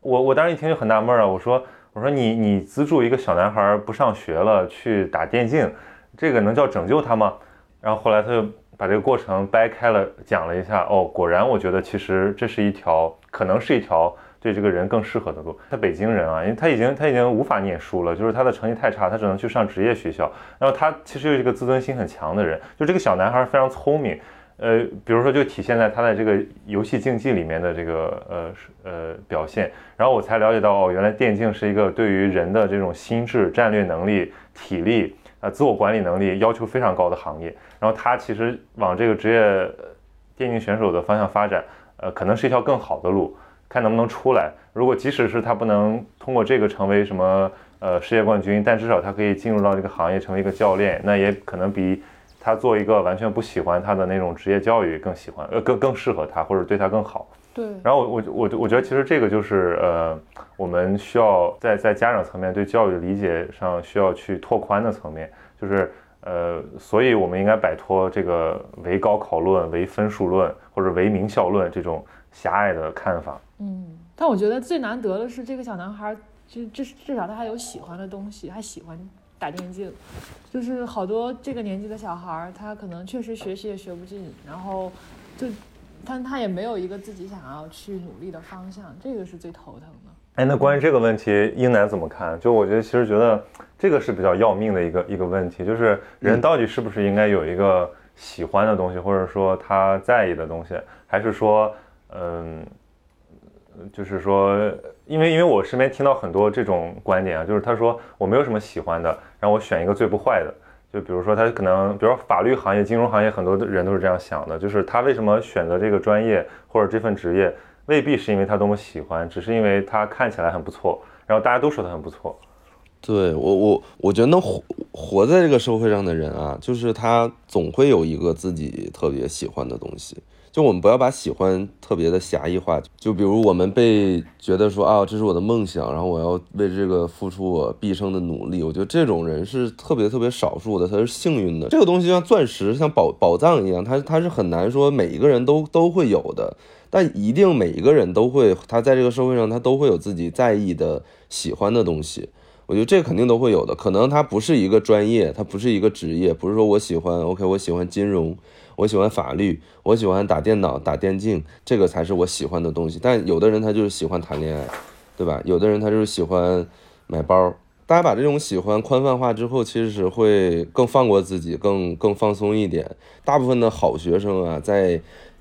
我我当时一听就很纳闷啊，我说我说你你资助一个小男孩不上学了去打电竞，这个能叫拯救他吗？然后后来他就把这个过程掰开了讲了一下，哦，果然我觉得其实这是一条可能是一条对这个人更适合的路。他北京人啊，因为他已经他已经无法念书了，就是他的成绩太差，他只能去上职业学校。然后他其实又是一个自尊心很强的人，就这个小男孩非常聪明，呃，比如说就体现在他在这个游戏竞技里面的这个呃呃表现。然后我才了解到，哦，原来电竞是一个对于人的这种心智、战略能力、体力。呃，自我管理能力要求非常高的行业，然后他其实往这个职业电竞选手的方向发展，呃，可能是一条更好的路，看能不能出来。如果即使是他不能通过这个成为什么呃世界冠军，但至少他可以进入到这个行业成为一个教练，那也可能比他做一个完全不喜欢他的那种职业教育更喜欢，呃，更更适合他或者对他更好。对，然后我我我我觉得其实这个就是呃，我们需要在在家长层面对教育理解上需要去拓宽的层面，就是呃，所以我们应该摆脱这个唯高考论、唯分数论或者唯名校论这种狭隘的看法。嗯，但我觉得最难得的是这个小男孩，就至至少他还有喜欢的东西，他喜欢打电竞，就是好多这个年纪的小孩，他可能确实学习也学不进，然后就。但他也没有一个自己想要去努力的方向，这个是最头疼的。哎，那关于这个问题，英男怎么看？就我觉得，其实觉得这个是比较要命的一个一个问题，就是人到底是不是应该有一个喜欢的东西，或者说他在意的东西，还是说，嗯，就是说，因为因为我身边听到很多这种观点啊，就是他说我没有什么喜欢的，让我选一个最不坏的。就比如说他可能，比如说法律行业、金融行业，很多的人都是这样想的，就是他为什么选择这个专业或者这份职业，未必是因为他多么喜欢，只是因为他看起来很不错，然后大家都说他很不错。对我我我觉得能活活在这个社会上的人啊，就是他总会有一个自己特别喜欢的东西。就我们不要把喜欢特别的狭义化。就比如我们被觉得说啊，这是我的梦想，然后我要为这个付出我毕生的努力。我觉得这种人是特别特别少数的，他是幸运的。这个东西像钻石、像宝宝藏一样，它它是很难说每一个人都都会有的，但一定每一个人都会，他在这个社会上他都会有自己在意的、喜欢的东西。我觉得这肯定都会有的。可能他不是一个专业，他不是一个职业，不是说我喜欢 OK，我喜欢金融。我喜欢法律，我喜欢打电脑、打电竞，这个才是我喜欢的东西。但有的人他就是喜欢谈恋爱，对吧？有的人他就是喜欢买包。大家把这种喜欢宽泛化之后，其实是会更放过自己，更更放松一点。大部分的好学生啊，在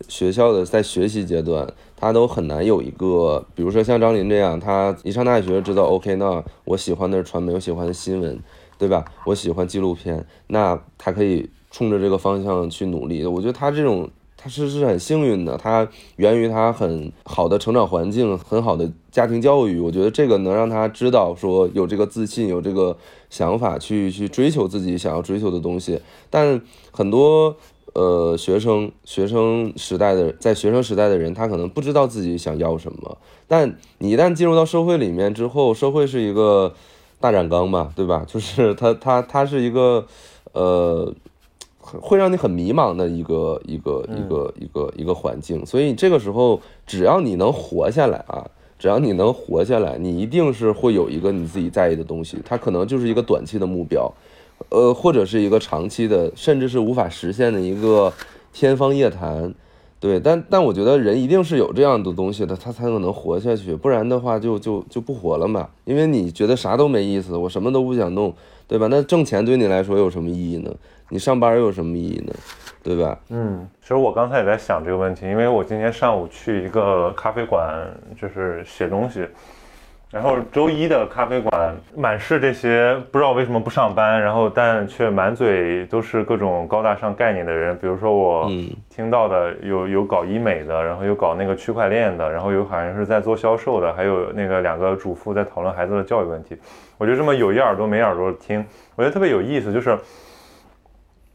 学校的在学习阶段，他都很难有一个，比如说像张林这样，他一上大学知道 OK，那我喜欢的是传媒，我喜欢的新闻，对吧？我喜欢纪录片，那他可以。冲着这个方向去努力，我觉得他这种他是是很幸运的，他源于他很好的成长环境，很好的家庭教育。我觉得这个能让他知道说有这个自信，有这个想法去去追求自己想要追求的东西。但很多呃学生学生时代的在学生时代的人，他可能不知道自己想要什么。但你一旦进入到社会里面之后，社会是一个大染缸嘛，对吧？就是他他他是一个呃。会让你很迷茫的一个一个一个一个一个环境，所以这个时候，只要你能活下来啊，只要你能活下来，你一定是会有一个你自己在意的东西，它可能就是一个短期的目标，呃，或者是一个长期的，甚至是无法实现的一个天方夜谭，对，但但我觉得人一定是有这样的东西的，他才可能活下去，不然的话就就就不活了嘛，因为你觉得啥都没意思，我什么都不想弄，对吧？那挣钱对你来说有什么意义呢？你上班有什么意义呢？对吧？嗯，其实我刚才也在想这个问题，因为我今天上午去一个咖啡馆，就是写东西，然后周一的咖啡馆满是这些不知道为什么不上班，然后但却满嘴都是各种高大上概念的人，比如说我听到的有有搞医美的，然后有搞那个区块链的，然后有好像是在做销售的，还有那个两个主妇在讨论孩子的教育问题，我就这么有一耳朵没耳朵听，我觉得特别有意思，就是。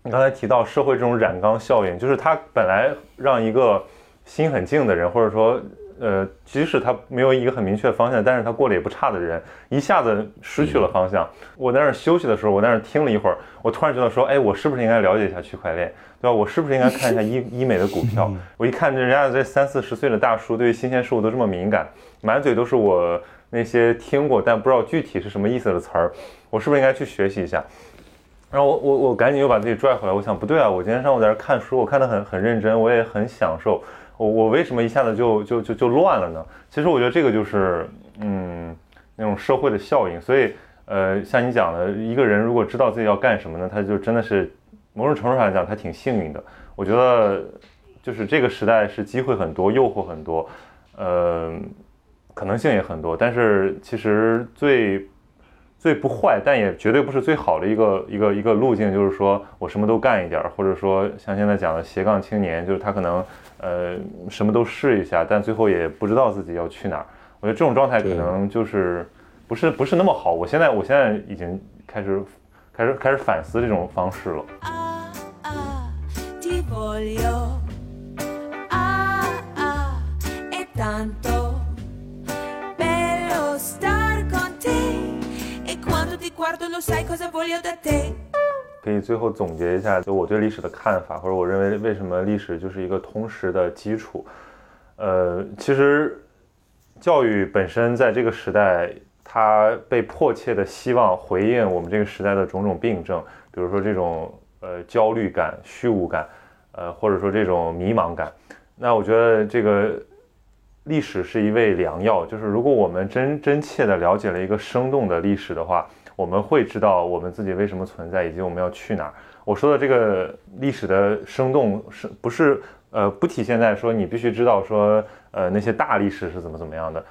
你刚才提到社会这种染缸效应，就是他本来让一个心很静的人，或者说，呃，即使他没有一个很明确的方向，但是他过得也不差的人，一下子失去了方向。我在那儿休息的时候，我在那儿听了一会儿，我突然觉得说，哎，我是不是应该了解一下区块链，对吧？我是不是应该看一下医 <laughs> 医美的股票？我一看，人家这三四十岁的大叔，对于新鲜事物都这么敏感，满嘴都是我那些听过但不知道具体是什么意思的词儿，我是不是应该去学习一下？然后我我我赶紧又把自己拽回来，我想不对啊，我今天上午在这看书，我看得很很认真，我也很享受，我我为什么一下子就就就就乱了呢？其实我觉得这个就是嗯那种社会的效应，所以呃像你讲的，一个人如果知道自己要干什么呢，他就真的是某种程度上来讲他挺幸运的。我觉得就是这个时代是机会很多，诱惑很多，呃可能性也很多，但是其实最。最不坏，但也绝对不是最好的一个一个一个路径，就是说我什么都干一点，或者说像现在讲的斜杠青年，就是他可能呃什么都试一下，但最后也不知道自己要去哪儿。我觉得这种状态可能就是不是不是那么好。我现在我现在已经开始开始开始反思这种方式了。可以最后总结一下，就我对历史的看法，或者我认为为什么历史就是一个通识的基础。呃，其实教育本身在这个时代，它被迫切的希望回应我们这个时代的种种病症，比如说这种呃焦虑感、虚无感，呃或者说这种迷茫感。那我觉得这个历史是一味良药，就是如果我们真真切的了解了一个生动的历史的话，我们会知道我们自己为什么存在，以及我们要去哪儿。我说的这个历史的生动是不是呃不体现在说你必须知道说呃那些大历史是怎么怎么样的，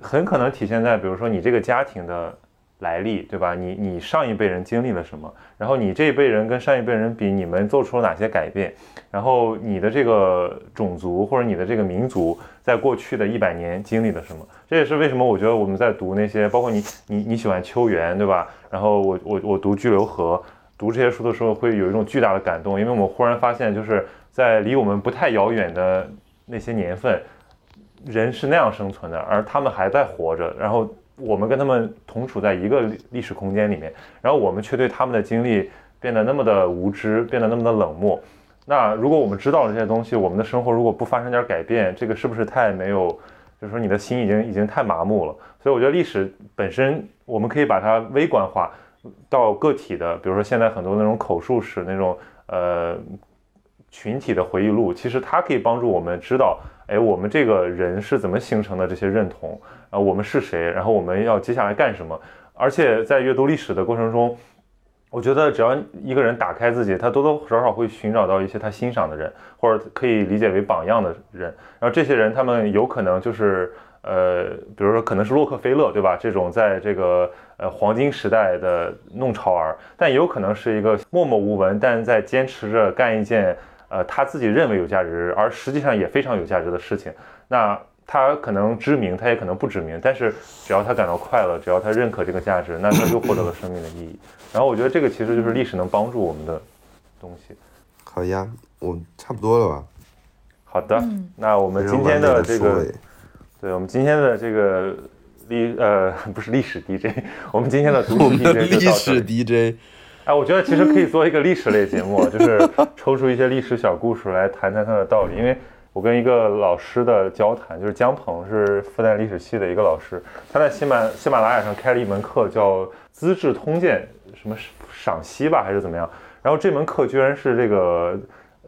很可能体现在比如说你这个家庭的来历，对吧？你你上一辈人经历了什么，然后你这一辈人跟上一辈人比，你们做出了哪些改变，然后你的这个种族或者你的这个民族在过去的一百年经历了什么？这也是为什么我觉得我们在读那些，包括你你你喜欢秋园，对吧？然后我我我读居留河。读这些书的时候，会有一种巨大的感动，因为我们忽然发现，就是在离我们不太遥远的那些年份，人是那样生存的，而他们还在活着，然后我们跟他们同处在一个历史空间里面，然后我们却对他们的经历变得那么的无知，变得那么的冷漠。那如果我们知道了这些东西，我们的生活如果不发生点改变，这个是不是太没有？就是说你的心已经已经太麻木了。所以我觉得历史本身，我们可以把它微观化。到个体的，比如说现在很多那种口述史那种呃群体的回忆录，其实它可以帮助我们知道，哎，我们这个人是怎么形成的这些认同啊，我们是谁，然后我们要接下来干什么。而且在阅读历史的过程中，我觉得只要一个人打开自己，他多多少少会寻找到一些他欣赏的人，或者可以理解为榜样的人。然后这些人，他们有可能就是呃，比如说可能是洛克菲勒，对吧？这种在这个。呃，黄金时代的弄潮儿，但也有可能是一个默默无闻，但在坚持着干一件呃他自己认为有价值，而实际上也非常有价值的事情。那他可能知名，他也可能不知名，但是只要他感到快乐，只要他认可这个价值，那他就获得了生命的意义。然后我觉得这个其实就是历史能帮助我们的东西。好呀，我差不多了吧？好的，那我们今天的这个，对我们今天的这个。历呃不是历史 DJ，<laughs> 我们今天的读书 DJ 历史 DJ，哎，我觉得其实可以做一个历史类节目，就是抽出一些历史小故事来谈谈它的道理。因为我跟一个老师的交谈，就是姜鹏，是复旦历史系的一个老师，他在喜马喜马拉雅上开了一门课，叫《资治通鉴》，什么赏析吧还是怎么样？然后这门课居然是这个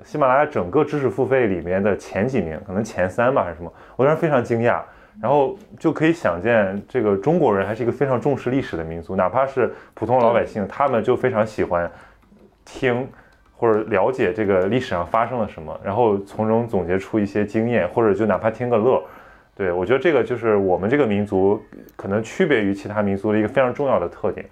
喜马拉雅整个知识付费里面的前几名，可能前三吧还是什么？我当时非常惊讶。然后就可以想见，这个中国人还是一个非常重视历史的民族，哪怕是普通老百姓，他们就非常喜欢听或者了解这个历史上发生了什么，然后从中总结出一些经验，或者就哪怕听个乐。对我觉得这个就是我们这个民族可能区别于其他民族的一个非常重要的特点。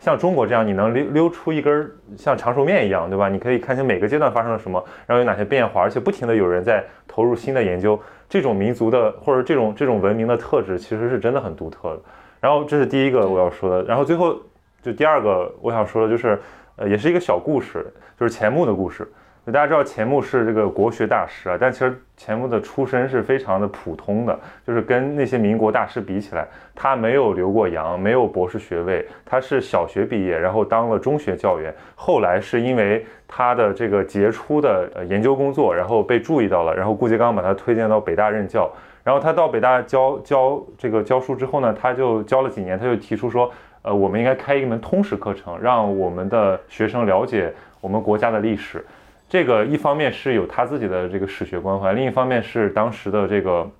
像中国这样，你能溜溜出一根像长寿面一样，对吧？你可以看清每个阶段发生了什么，然后有哪些变化，而且不停的有人在投入新的研究。这种民族的或者这种这种文明的特质，其实是真的很独特的。然后这是第一个我要说的。然后最后就第二个我想说的就是，呃，也是一个小故事，就是钱穆的故事。大家知道钱穆是这个国学大师啊，但其实钱穆的出身是非常的普通的，就是跟那些民国大师比起来，他没有留过洋，没有博士学位，他是小学毕业，然后当了中学教员，后来是因为他的这个杰出的研究工作，然后被注意到了，然后顾颉刚把他推荐到北大任教，然后他到北大教教这个教书之后呢，他就教了几年，他就提出说，呃，我们应该开一门通识课程，让我们的学生了解我们国家的历史。这个一方面是有他自己的这个史学关怀，另一方面是当时的这个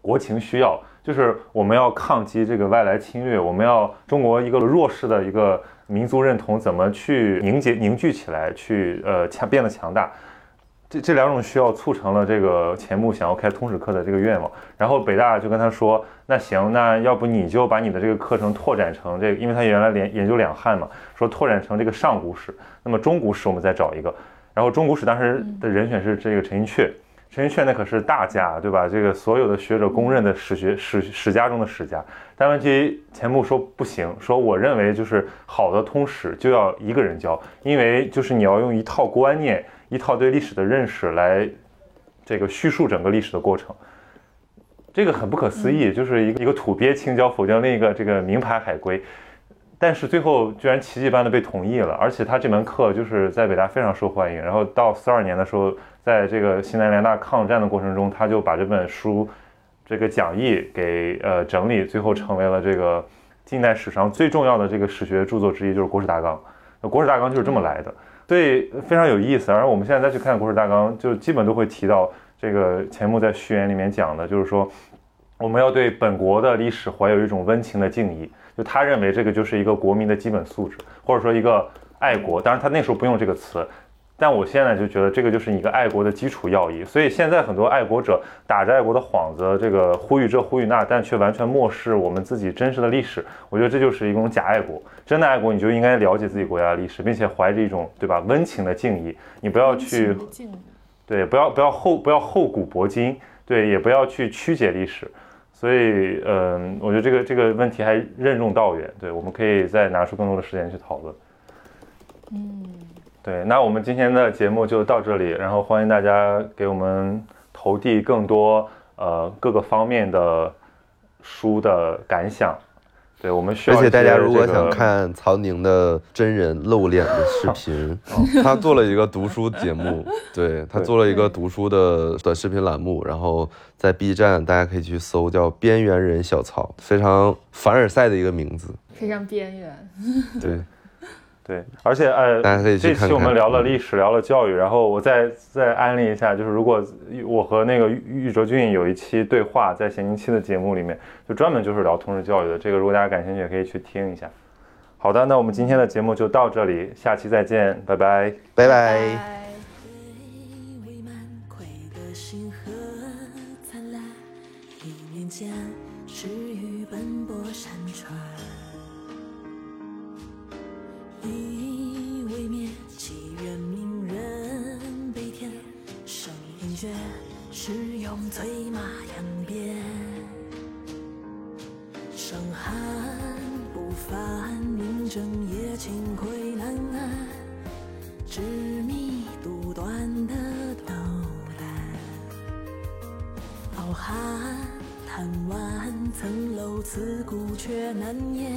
国情需要，就是我们要抗击这个外来侵略，我们要中国一个弱势的一个民族认同怎么去凝结凝聚起来，去呃强变得强大。这这两种需要促成了这个钱穆想要开通史课的这个愿望。然后北大就跟他说：“那行，那要不你就把你的这个课程拓展成这个，因为他原来研研究两汉嘛，说拓展成这个上古史，那么中古史我们再找一个。”然后中古史当时的人选是这个陈寅恪，陈寅恪那可是大家，对吧？这个所有的学者公认的史学史史家中的史家。但问题钱穆说不行，说我认为就是好的通史就要一个人教，因为就是你要用一套观念、一套对历史的认识来这个叙述整个历史的过程。这个很不可思议，就是一个一个土鳖青椒否定另一个这个名牌海归。但是最后居然奇迹般的被同意了，而且他这门课就是在北大非常受欢迎。然后到四二年的时候，在这个西南联大抗战的过程中，他就把这本书这个讲义给呃整理，最后成为了这个近代史上最重要的这个史学著作之一，就是《国史大纲》。那《国史大纲》就是这么来的，所对非常有意思。而我们现在再去看《国史大纲》，就基本都会提到。这个钱穆在序言里面讲的，就是说我们要对本国的历史怀有一种温情的敬意。就他认为这个就是一个国民的基本素质，或者说一个爱国。当然他那时候不用这个词，但我现在就觉得这个就是一个爱国的基础要义。所以现在很多爱国者打着爱国的幌子，这个呼吁这呼吁那，但却完全漠视我们自己真实的历史。我觉得这就是一种假爱国。真的爱国，你就应该了解自己国家的历史，并且怀着一种对吧温情的敬意。你不要去对，不要不要厚不要厚古薄今，对，也不要去曲解历史。所以，嗯，我觉得这个这个问题还任重道远，对，我们可以再拿出更多的时间去讨论。嗯，对，那我们今天的节目就到这里，然后欢迎大家给我们投递更多呃各个方面的书的感想。对我们需要、而且大家如果想看曹宁的真人露脸的视频，<laughs> 他做了一个读书节目，对他做了一个读书的短视频栏目，然后在 B 站大家可以去搜，叫“边缘人小曹”，非常凡尔赛的一个名字，非常边缘。对。对，而且呃，大家可以去看看。这期我们聊了历史，聊了教育，然后我再再安利一下，就是如果我和那个玉哲俊有一期对话，在闲宁期的节目里面，就专门就是聊通识教育的。这个如果大家感兴趣，也可以去听一下。好的，那我们今天的节目就到这里，下期再见，拜拜，拜拜。难言，